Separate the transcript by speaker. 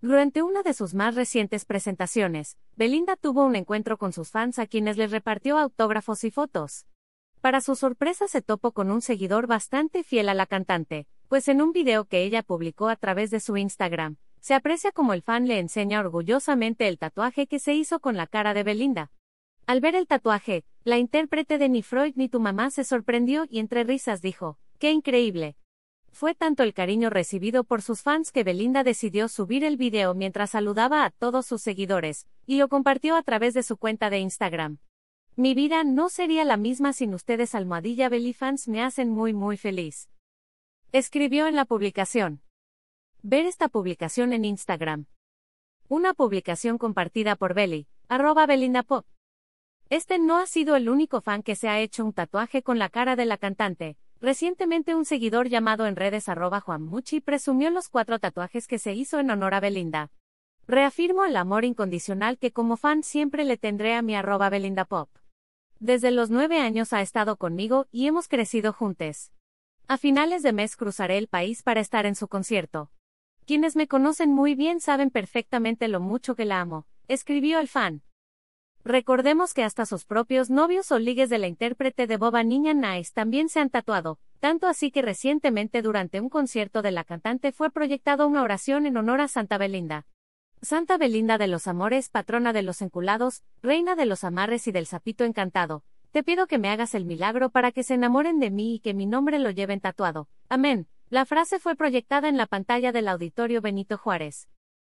Speaker 1: Durante una de sus más recientes presentaciones, Belinda tuvo un encuentro con sus fans a quienes les repartió autógrafos y fotos. Para su sorpresa se topó con un seguidor bastante fiel a la cantante, pues en un video que ella publicó a través de su Instagram, se aprecia como el fan le enseña orgullosamente el tatuaje que se hizo con la cara de Belinda. Al ver el tatuaje, la intérprete de Ni Freud ni tu mamá se sorprendió y entre risas dijo, ¡Qué increíble! Fue tanto el cariño recibido por sus fans que Belinda decidió subir el video mientras saludaba a todos sus seguidores, y lo compartió a través de su cuenta de Instagram. Mi vida no sería la misma sin ustedes almohadilla Belifans me hacen muy muy feliz. Escribió en la publicación. Ver esta publicación en Instagram. Una publicación compartida por Belly, arroba Belinda. Este no ha sido el único fan que se ha hecho un tatuaje con la cara de la cantante, Recientemente un seguidor llamado en redes arroba Juanmuchi presumió los cuatro tatuajes que se hizo en honor a Belinda. Reafirmo el amor incondicional que como fan siempre le tendré a mi arroba Belinda Pop. Desde los nueve años ha estado conmigo y hemos crecido juntos. A finales de mes cruzaré el país para estar en su concierto. Quienes me conocen muy bien saben perfectamente lo mucho que la amo, escribió el fan. Recordemos que hasta sus propios novios o ligues de la intérprete de Boba Niña Nice también se han tatuado, tanto así que recientemente durante un concierto de la cantante fue proyectado una oración en honor a Santa Belinda. Santa Belinda de los Amores, patrona de los enculados, reina de los amarres y del sapito encantado, te pido que me hagas el milagro para que se enamoren de mí y que mi nombre lo lleven tatuado. Amén. La frase fue proyectada en la pantalla del auditorio Benito Juárez.